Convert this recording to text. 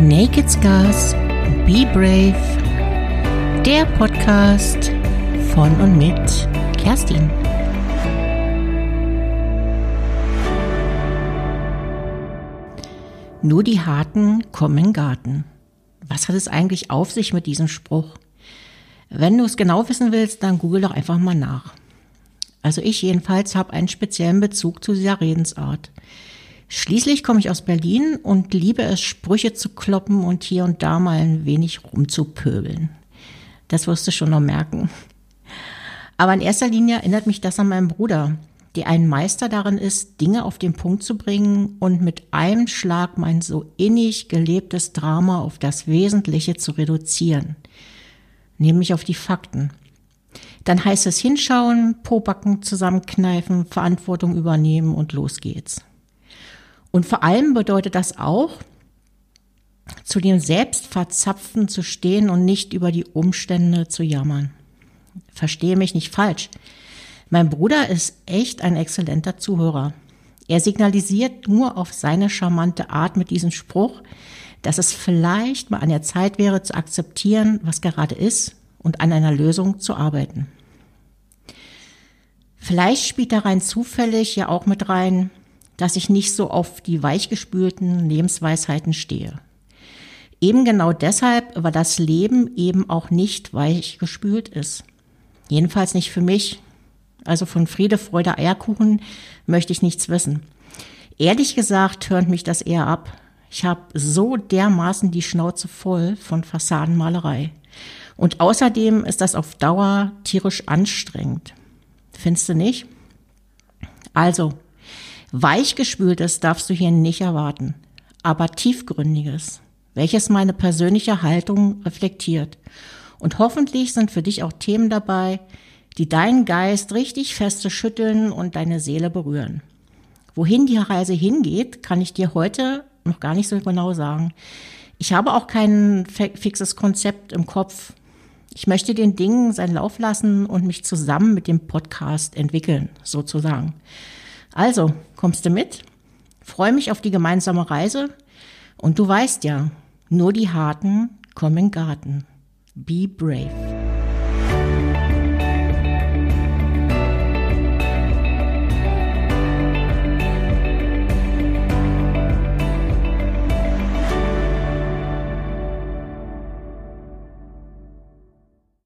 Naked Scars, Be Brave, der Podcast von und mit Kerstin. Nur die Harten kommen in den Garten. Was hat es eigentlich auf sich mit diesem Spruch? Wenn du es genau wissen willst, dann google doch einfach mal nach. Also ich jedenfalls habe einen speziellen Bezug zu dieser Redensart. Schließlich komme ich aus Berlin und liebe es, Sprüche zu kloppen und hier und da mal ein wenig rumzupöbeln. Das wirst du schon noch merken. Aber in erster Linie erinnert mich das an meinen Bruder, der ein Meister darin ist, Dinge auf den Punkt zu bringen und mit einem Schlag mein so innig gelebtes Drama auf das Wesentliche zu reduzieren, nämlich auf die Fakten. Dann heißt es hinschauen, Pobacken zusammenkneifen, Verantwortung übernehmen und los geht's. Und vor allem bedeutet das auch, zu dem Selbstverzapften zu stehen und nicht über die Umstände zu jammern. Verstehe mich nicht falsch. Mein Bruder ist echt ein exzellenter Zuhörer. Er signalisiert nur auf seine charmante Art mit diesem Spruch, dass es vielleicht mal an der Zeit wäre zu akzeptieren, was gerade ist und an einer Lösung zu arbeiten. Vielleicht spielt da rein zufällig ja auch mit rein, dass ich nicht so auf die weichgespülten Lebensweisheiten stehe. Eben genau deshalb, weil das Leben eben auch nicht weichgespült ist. Jedenfalls nicht für mich. Also von Friede, Freude, Eierkuchen möchte ich nichts wissen. Ehrlich gesagt hört mich das eher ab. Ich habe so dermaßen die Schnauze voll von Fassadenmalerei. Und außerdem ist das auf Dauer tierisch anstrengend. Findest du nicht? Also, Weichgespültes darfst du hier nicht erwarten, aber tiefgründiges, welches meine persönliche Haltung reflektiert. Und hoffentlich sind für dich auch Themen dabei, die deinen Geist richtig feste schütteln und deine Seele berühren. Wohin die Reise hingeht, kann ich dir heute noch gar nicht so genau sagen. Ich habe auch kein fixes Konzept im Kopf. Ich möchte den Dingen seinen Lauf lassen und mich zusammen mit dem Podcast entwickeln, sozusagen. Also, kommst du mit? Freue mich auf die gemeinsame Reise. Und du weißt ja, nur die Harten kommen Garten. Be brave.